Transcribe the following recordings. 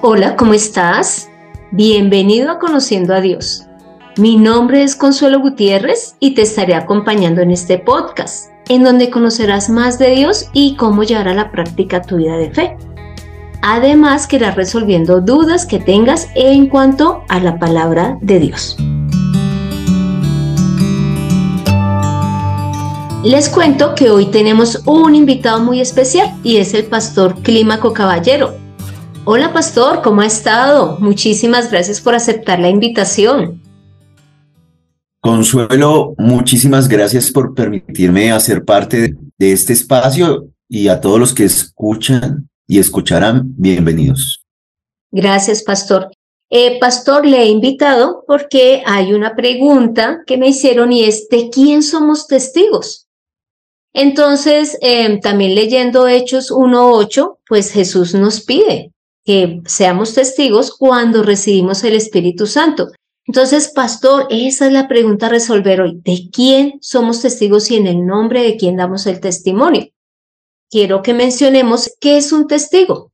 Hola, ¿cómo estás? Bienvenido a Conociendo a Dios. Mi nombre es Consuelo Gutiérrez y te estaré acompañando en este podcast, en donde conocerás más de Dios y cómo llevar a la práctica tu vida de fe. Además, que irás resolviendo dudas que tengas en cuanto a la palabra de Dios. Les cuento que hoy tenemos un invitado muy especial y es el pastor Clímaco Caballero Hola pastor, ¿cómo ha estado? Muchísimas gracias por aceptar la invitación. Consuelo, muchísimas gracias por permitirme hacer parte de este espacio y a todos los que escuchan y escucharán, bienvenidos. Gracias, pastor. Eh, pastor, le he invitado porque hay una pregunta que me hicieron y es, ¿de quién somos testigos? Entonces, eh, también leyendo Hechos 1.8, pues Jesús nos pide, que seamos testigos cuando recibimos el Espíritu Santo. Entonces, pastor, esa es la pregunta a resolver hoy. ¿De quién somos testigos y en el nombre de quién damos el testimonio? Quiero que mencionemos qué es un testigo.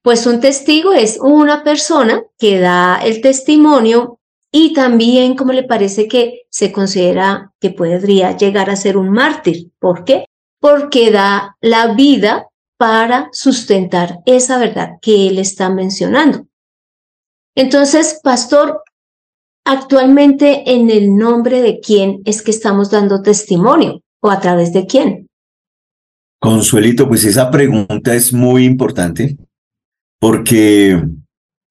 Pues un testigo es una persona que da el testimonio y también, como le parece que se considera que podría llegar a ser un mártir. ¿Por qué? Porque da la vida para sustentar esa verdad que él está mencionando. Entonces, pastor, actualmente en el nombre de quién es que estamos dando testimonio o a través de quién? Consuelito, pues esa pregunta es muy importante porque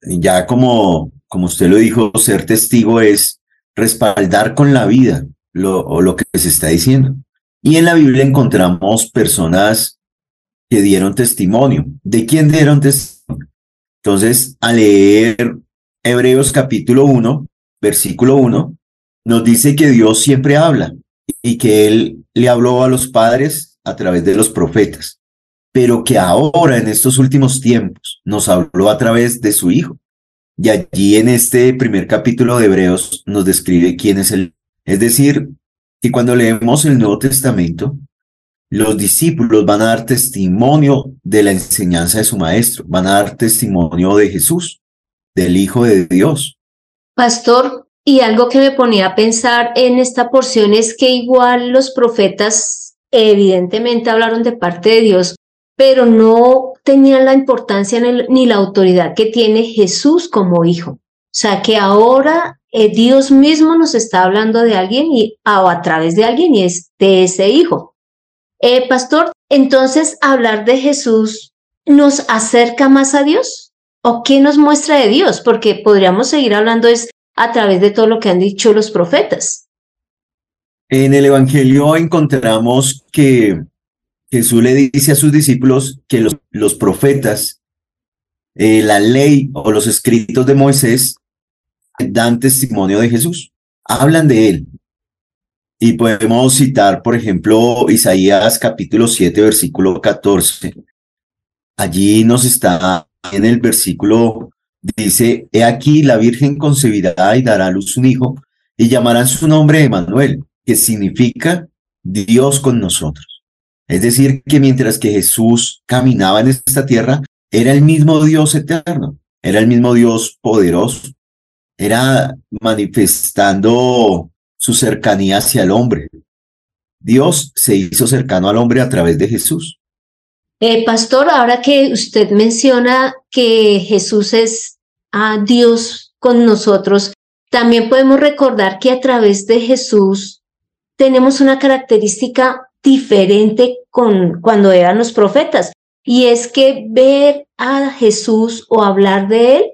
ya como, como usted lo dijo, ser testigo es respaldar con la vida lo, lo que se está diciendo. Y en la Biblia encontramos personas que dieron testimonio. ¿De quién dieron testimonio? Entonces, al leer Hebreos capítulo 1, versículo 1, nos dice que Dios siempre habla y que Él le habló a los padres a través de los profetas, pero que ahora en estos últimos tiempos nos habló a través de su Hijo. Y allí en este primer capítulo de Hebreos nos describe quién es Él. Es decir, que cuando leemos el Nuevo Testamento, los discípulos van a dar testimonio de la enseñanza de su maestro, van a dar testimonio de Jesús, del Hijo de Dios. Pastor, y algo que me ponía a pensar en esta porción es que igual los profetas evidentemente hablaron de parte de Dios, pero no tenían la importancia ni la autoridad que tiene Jesús como hijo. O sea que ahora eh, Dios mismo nos está hablando de alguien y, o a través de alguien y es de ese hijo. Eh, pastor, entonces hablar de Jesús nos acerca más a Dios o qué nos muestra de Dios, porque podríamos seguir hablando es a través de todo lo que han dicho los profetas. En el Evangelio encontramos que Jesús le dice a sus discípulos que los, profetas, eh, la ley o los escritos de Moisés dan testimonio de Jesús, hablan de él, y podemos citar, por ejemplo, Isaías capítulo 7, versículo 14. Allí nos está en el versículo, dice, He aquí la Virgen concebirá y dará a luz un hijo, y llamarán su nombre Emanuel, que significa Dios con nosotros. Es decir, que mientras que Jesús caminaba en esta tierra, era el mismo Dios eterno, era el mismo Dios poderoso, era manifestando su cercanía hacia el hombre. Dios se hizo cercano al hombre a través de Jesús. Eh, pastor, ahora que usted menciona que Jesús es a Dios con nosotros, también podemos recordar que a través de Jesús tenemos una característica diferente con cuando eran los profetas, y es que ver a Jesús o hablar de él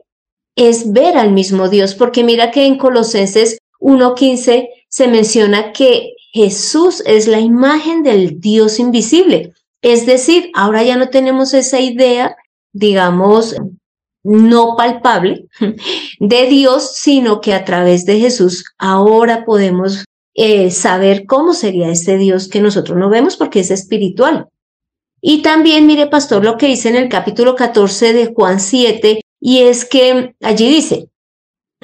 es ver al mismo Dios, porque mira que en Colosenses 1.15 se menciona que Jesús es la imagen del Dios invisible. Es decir, ahora ya no tenemos esa idea, digamos, no palpable de Dios, sino que a través de Jesús ahora podemos eh, saber cómo sería ese Dios que nosotros no vemos porque es espiritual. Y también, mire, pastor, lo que dice en el capítulo 14 de Juan 7, y es que allí dice,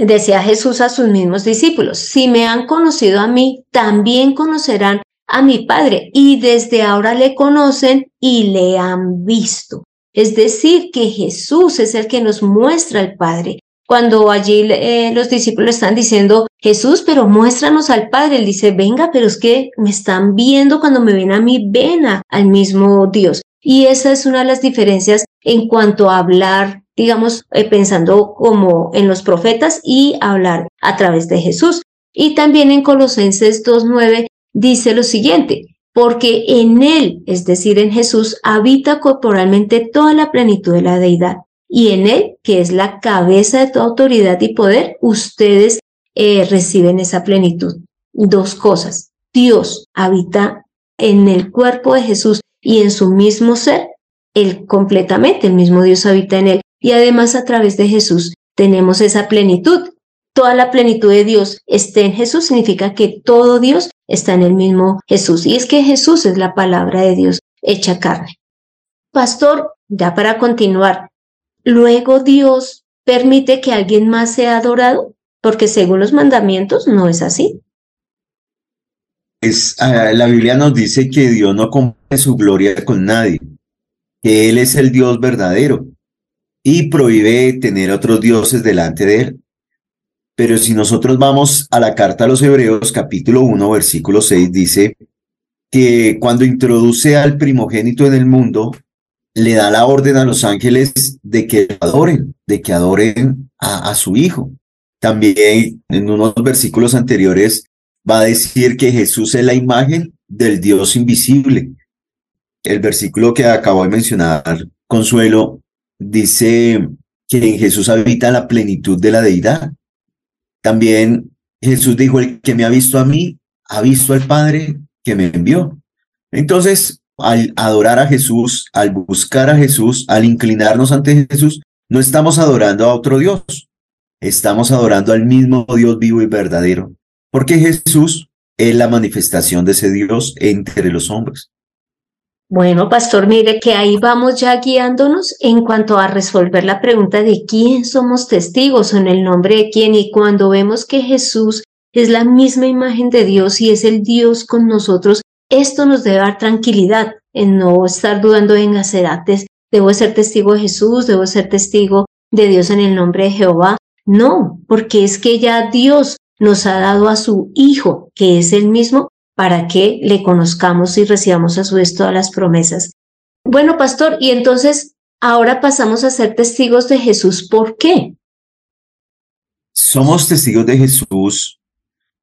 Decía Jesús a sus mismos discípulos, si me han conocido a mí, también conocerán a mi Padre, y desde ahora le conocen y le han visto. Es decir, que Jesús es el que nos muestra al Padre. Cuando allí eh, los discípulos están diciendo, Jesús, pero muéstranos al Padre, él dice, venga, pero es que me están viendo cuando me ven a mí, ven al mismo Dios. Y esa es una de las diferencias en cuanto a hablar, digamos, eh, pensando como en los profetas y hablar a través de Jesús. Y también en Colosenses 2.9 dice lo siguiente, porque en Él, es decir, en Jesús, habita corporalmente toda la plenitud de la deidad. Y en Él, que es la cabeza de toda autoridad y poder, ustedes eh, reciben esa plenitud. Dos cosas. Dios habita en el cuerpo de Jesús y en su mismo ser. Él completamente, el mismo Dios habita en Él. Y además a través de Jesús tenemos esa plenitud toda la plenitud de Dios esté en Jesús, significa que todo Dios está en el mismo Jesús. Y es que Jesús es la palabra de Dios hecha carne. Pastor, ya para continuar, luego Dios permite que alguien más sea adorado, porque según los mandamientos no es así. Es, ah, la Biblia nos dice que Dios no comparte su gloria con nadie, que Él es el Dios verdadero y prohíbe tener otros dioses delante de Él. Pero si nosotros vamos a la carta a los Hebreos, capítulo 1, versículo 6, dice que cuando introduce al primogénito en el mundo, le da la orden a los ángeles de que adoren, de que adoren a, a su hijo. También en unos versículos anteriores va a decir que Jesús es la imagen del Dios invisible. El versículo que acabo de mencionar, Consuelo, dice que en Jesús habita la plenitud de la deidad. También Jesús dijo, el que me ha visto a mí, ha visto al Padre que me envió. Entonces, al adorar a Jesús, al buscar a Jesús, al inclinarnos ante Jesús, no estamos adorando a otro Dios, estamos adorando al mismo Dios vivo y verdadero, porque Jesús es la manifestación de ese Dios entre los hombres. Bueno, pastor, mire que ahí vamos ya guiándonos en cuanto a resolver la pregunta de quién somos testigos o en el nombre de quién y cuando vemos que Jesús es la misma imagen de Dios y es el Dios con nosotros, esto nos debe dar tranquilidad en no estar dudando en hacer actes. Debo ser testigo de Jesús, debo ser testigo de Dios en el nombre de Jehová. No, porque es que ya Dios nos ha dado a su Hijo, que es el mismo, para que le conozcamos y recibamos a su vez todas las promesas. Bueno, pastor, y entonces ahora pasamos a ser testigos de Jesús. ¿Por qué? Somos testigos de Jesús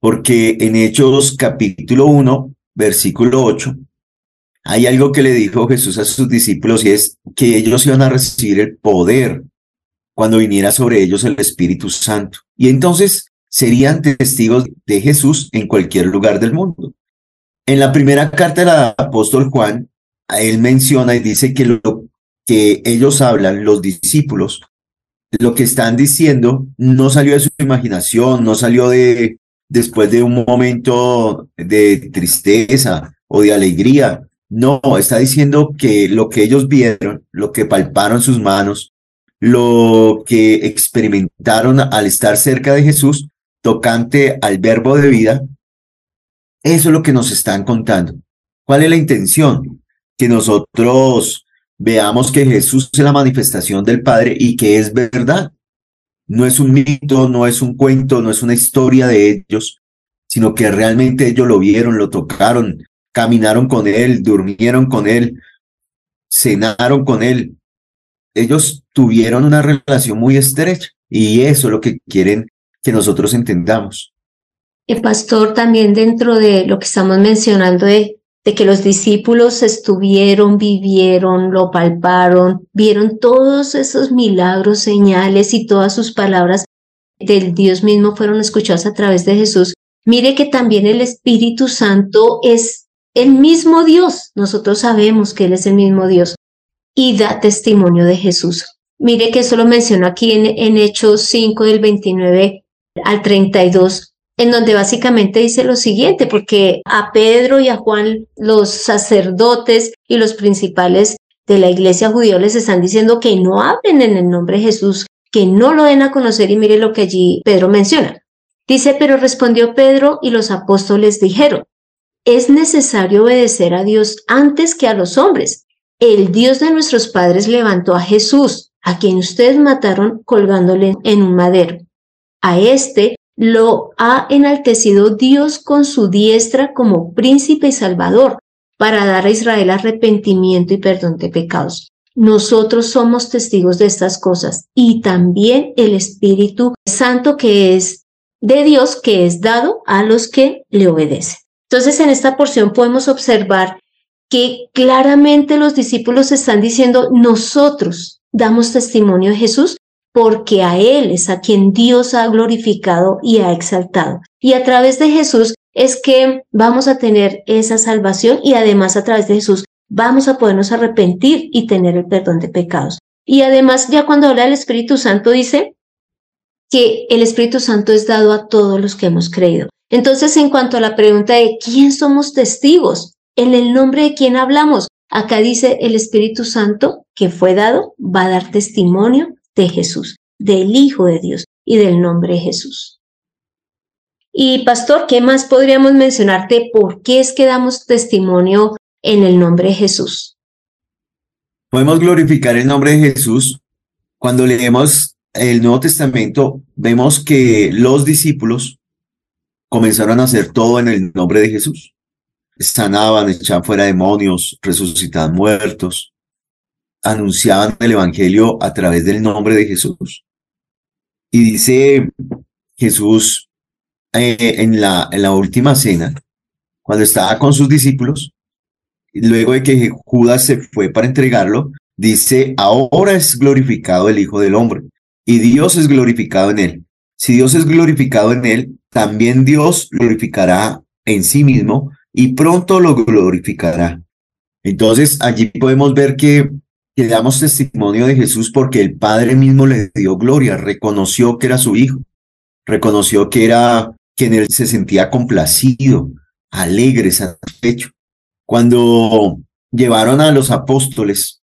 porque en Hechos capítulo 1, versículo 8, hay algo que le dijo Jesús a sus discípulos y es que ellos iban a recibir el poder cuando viniera sobre ellos el Espíritu Santo. Y entonces serían testigos de Jesús en cualquier lugar del mundo. En la primera carta del apóstol Juan, él menciona y dice que lo que ellos hablan, los discípulos, lo que están diciendo no salió de su imaginación, no salió de después de un momento de tristeza o de alegría. No, está diciendo que lo que ellos vieron, lo que palparon sus manos, lo que experimentaron al estar cerca de Jesús, tocante al verbo de vida, eso es lo que nos están contando. ¿Cuál es la intención? Que nosotros veamos que Jesús es la manifestación del Padre y que es verdad. No es un mito, no es un cuento, no es una historia de ellos, sino que realmente ellos lo vieron, lo tocaron, caminaron con Él, durmieron con Él, cenaron con Él. Ellos tuvieron una relación muy estrecha y eso es lo que quieren que nosotros entendamos. El pastor también dentro de lo que estamos mencionando de, que los discípulos estuvieron, vivieron, lo palparon, vieron todos esos milagros, señales y todas sus palabras del Dios mismo fueron escuchadas a través de Jesús. Mire que también el Espíritu Santo es el mismo Dios. Nosotros sabemos que Él es el mismo Dios y da testimonio de Jesús. Mire que eso lo menciono aquí en, en Hechos 5 del 29 al 32 en donde básicamente dice lo siguiente, porque a Pedro y a Juan, los sacerdotes y los principales de la iglesia judía les están diciendo que no hablen en el nombre de Jesús, que no lo den a conocer y mire lo que allí Pedro menciona. Dice, pero respondió Pedro y los apóstoles dijeron, es necesario obedecer a Dios antes que a los hombres. el Dios de nuestros padres levantó a Jesús, a quien ustedes mataron colgándole en un madero. A este lo ha enaltecido Dios con su diestra como príncipe y salvador, para dar a Israel arrepentimiento y perdón de pecados. Nosotros somos testigos de estas cosas y también el Espíritu Santo que es de Dios, que es dado a los que le obedecen. Entonces, en esta porción podemos observar que claramente los discípulos están diciendo, nosotros damos testimonio de Jesús porque a Él es a quien Dios ha glorificado y ha exaltado. Y a través de Jesús es que vamos a tener esa salvación y además a través de Jesús vamos a podernos arrepentir y tener el perdón de pecados. Y además ya cuando habla del Espíritu Santo dice que el Espíritu Santo es dado a todos los que hemos creído. Entonces, en cuanto a la pregunta de quién somos testigos, en el nombre de quién hablamos, acá dice el Espíritu Santo que fue dado, va a dar testimonio de Jesús, del Hijo de Dios y del nombre de Jesús. Y pastor, ¿qué más podríamos mencionarte? ¿Por qué es que damos testimonio en el nombre de Jesús? Podemos glorificar el nombre de Jesús. Cuando leemos el Nuevo Testamento, vemos que los discípulos comenzaron a hacer todo en el nombre de Jesús. Sanaban, echaban fuera demonios, resucitaban muertos, anunciaban el Evangelio a través del nombre de Jesús. Y dice Jesús eh, en, la, en la última cena, cuando estaba con sus discípulos, luego de que Judas se fue para entregarlo, dice, ahora es glorificado el Hijo del Hombre y Dios es glorificado en él. Si Dios es glorificado en él, también Dios glorificará en sí mismo y pronto lo glorificará. Entonces allí podemos ver que que damos testimonio de Jesús porque el Padre mismo le dio gloria, reconoció que era su Hijo, reconoció que era quien él se sentía complacido, alegre, satisfecho. Cuando llevaron a los apóstoles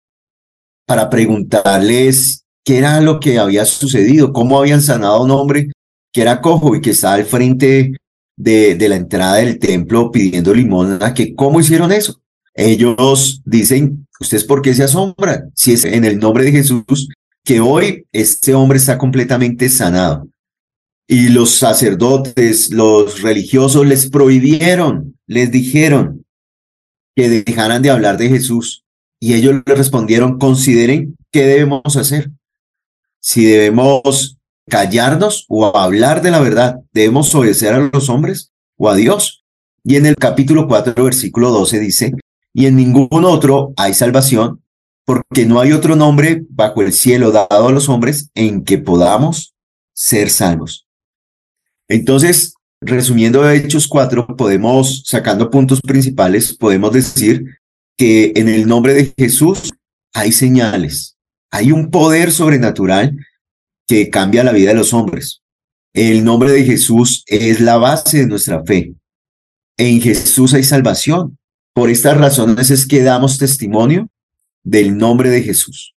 para preguntarles qué era lo que había sucedido, cómo habían sanado a un hombre que era cojo y que estaba al frente de, de la entrada del templo pidiendo limosna, que cómo hicieron eso. Ellos dicen ¿Ustedes por qué se asombran? Si es en el nombre de Jesús que hoy este hombre está completamente sanado. Y los sacerdotes, los religiosos les prohibieron, les dijeron que dejaran de hablar de Jesús. Y ellos le respondieron, consideren qué debemos hacer. Si debemos callarnos o hablar de la verdad, debemos obedecer a los hombres o a Dios. Y en el capítulo 4, versículo 12 dice, y en ningún otro hay salvación, porque no hay otro nombre bajo el cielo dado a los hombres en que podamos ser salvos. Entonces, resumiendo Hechos 4, podemos, sacando puntos principales, podemos decir que en el nombre de Jesús hay señales, hay un poder sobrenatural que cambia la vida de los hombres. El nombre de Jesús es la base de nuestra fe. En Jesús hay salvación. Por estas razones es que damos testimonio del nombre de Jesús.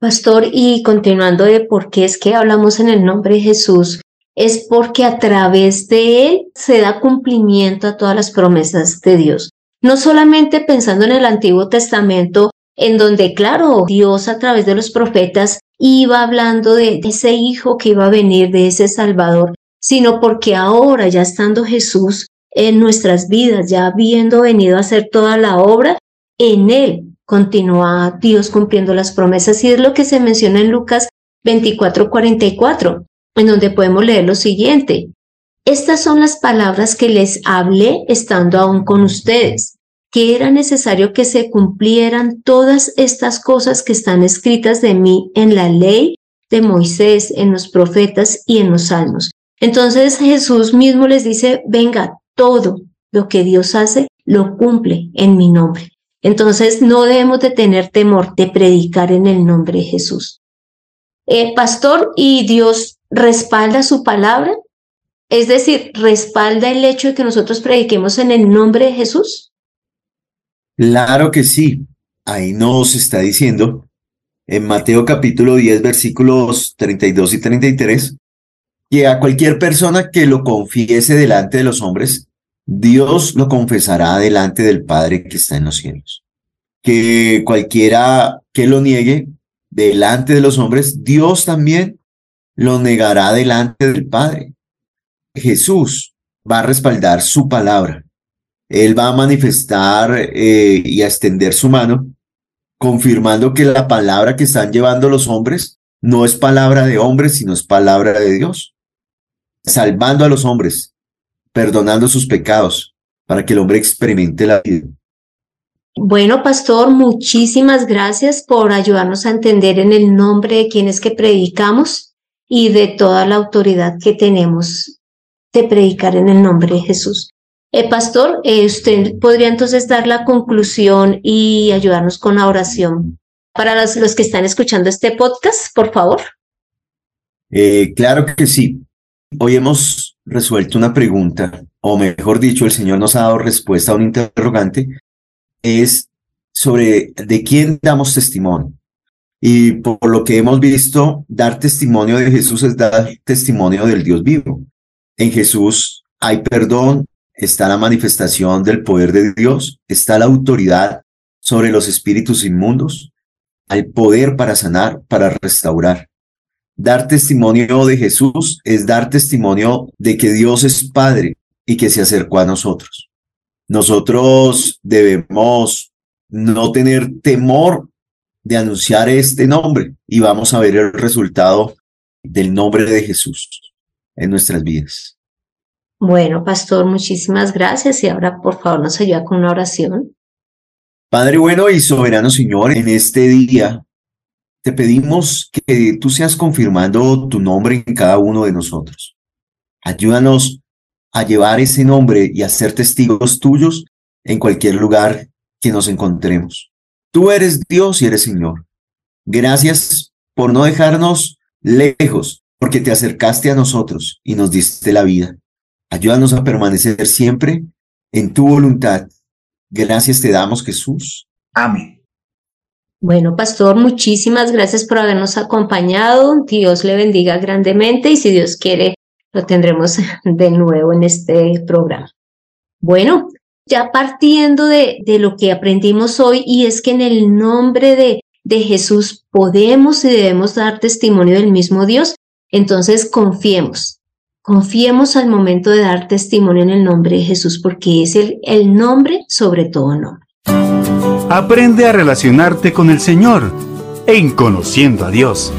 Pastor, y continuando de por qué es que hablamos en el nombre de Jesús, es porque a través de él se da cumplimiento a todas las promesas de Dios. No solamente pensando en el Antiguo Testamento, en donde, claro, Dios a través de los profetas iba hablando de ese hijo que iba a venir, de ese Salvador, sino porque ahora, ya estando Jesús, en nuestras vidas, ya habiendo venido a hacer toda la obra, en Él continúa Dios cumpliendo las promesas y es lo que se menciona en Lucas 24, 44, en donde podemos leer lo siguiente. Estas son las palabras que les hablé estando aún con ustedes, que era necesario que se cumplieran todas estas cosas que están escritas de mí en la ley de Moisés, en los profetas y en los salmos. Entonces Jesús mismo les dice, venga, todo lo que Dios hace lo cumple en mi nombre. Entonces no debemos de tener temor de predicar en el nombre de Jesús. El pastor y Dios respalda su palabra, es decir, respalda el hecho de que nosotros prediquemos en el nombre de Jesús. Claro que sí. Ahí nos está diciendo en Mateo capítulo 10 versículos 32 y 33 que a cualquier persona que lo confiese delante de los hombres, Dios lo confesará delante del Padre que está en los cielos. que cualquiera que lo niegue delante de los hombres, Dios también lo negará delante del Padre. Jesús va a respaldar su palabra. Él va a manifestar eh, y a extender su mano, confirmando que la palabra que están llevando los hombres no es palabra de hombres, sino es palabra de Dios, salvando a los hombres, perdonando sus pecados, para que el hombre experimente la vida. Bueno, pastor, muchísimas gracias por ayudarnos a entender en el nombre de quienes que predicamos y de toda la autoridad que tenemos de predicar en el nombre de Jesús. Eh, pastor, eh, usted podría entonces dar la conclusión y ayudarnos con la oración para los, los que están escuchando este podcast, por favor. Eh, claro que sí. Hoy hemos resuelto una pregunta, o mejor dicho, el Señor nos ha dado respuesta a un interrogante, es sobre de quién damos testimonio. Y por lo que hemos visto, dar testimonio de Jesús es dar testimonio del Dios vivo. En Jesús hay perdón, está la manifestación del poder de Dios, está la autoridad sobre los espíritus inmundos, al poder para sanar, para restaurar. Dar testimonio de Jesús es dar testimonio de que Dios es Padre y que se acercó a nosotros. Nosotros debemos no tener temor de anunciar este nombre y vamos a ver el resultado del nombre de Jesús en nuestras vidas. Bueno, pastor, muchísimas gracias y ahora por favor nos ayuda con una oración. Padre bueno y soberano Señor, en este día te pedimos que tú seas confirmando tu nombre en cada uno de nosotros. Ayúdanos a llevar ese nombre y a ser testigos tuyos en cualquier lugar que nos encontremos. Tú eres Dios y eres Señor. Gracias por no dejarnos lejos, porque te acercaste a nosotros y nos diste la vida. Ayúdanos a permanecer siempre en tu voluntad. Gracias te damos, Jesús. Amén. Bueno, pastor, muchísimas gracias por habernos acompañado. Dios le bendiga grandemente y si Dios quiere, lo tendremos de nuevo en este programa. Bueno, ya partiendo de, de lo que aprendimos hoy y es que en el nombre de, de Jesús podemos y debemos dar testimonio del mismo Dios, entonces confiemos, confiemos al momento de dar testimonio en el nombre de Jesús porque es el, el nombre sobre todo nombre. Aprende a relacionarte con el Señor en Conociendo a Dios.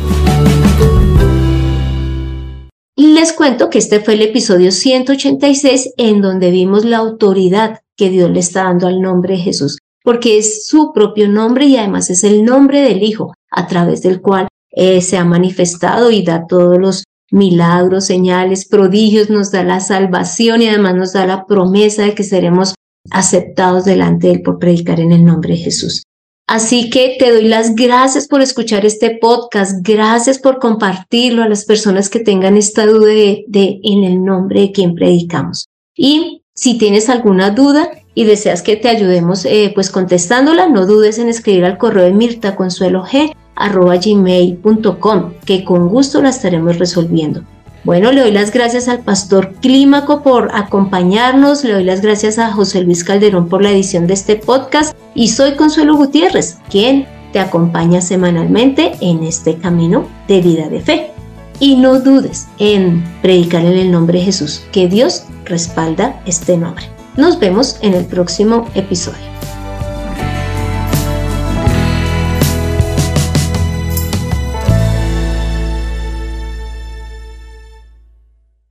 Les cuento que este fue el episodio 186 en donde vimos la autoridad que Dios le está dando al nombre de Jesús, porque es su propio nombre y además es el nombre del Hijo a través del cual eh, se ha manifestado y da todos los milagros, señales, prodigios, nos da la salvación y además nos da la promesa de que seremos aceptados delante de Él por predicar en el nombre de Jesús. Así que te doy las gracias por escuchar este podcast, gracias por compartirlo a las personas que tengan esta duda de, en el nombre de quien predicamos. Y si tienes alguna duda y deseas que te ayudemos eh, pues contestándola, no dudes en escribir al correo de Mirta Consuelo G gmail.com, que con gusto la estaremos resolviendo. Bueno, le doy las gracias al pastor Clímaco por acompañarnos, le doy las gracias a José Luis Calderón por la edición de este podcast y soy Consuelo Gutiérrez, quien te acompaña semanalmente en este camino de vida de fe. Y no dudes en predicar en el nombre de Jesús, que Dios respalda este nombre. Nos vemos en el próximo episodio.